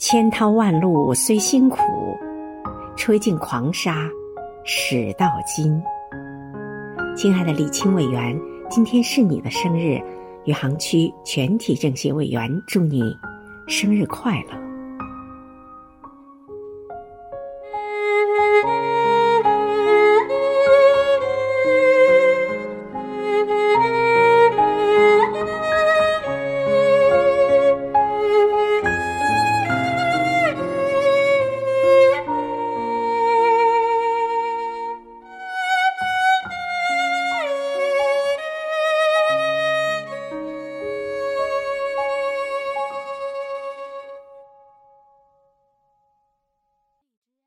千涛万漉虽辛苦，吹尽狂沙，始到金。亲爱的李清委员，今天是你的生日，余杭区全体政协委员祝你生日快乐。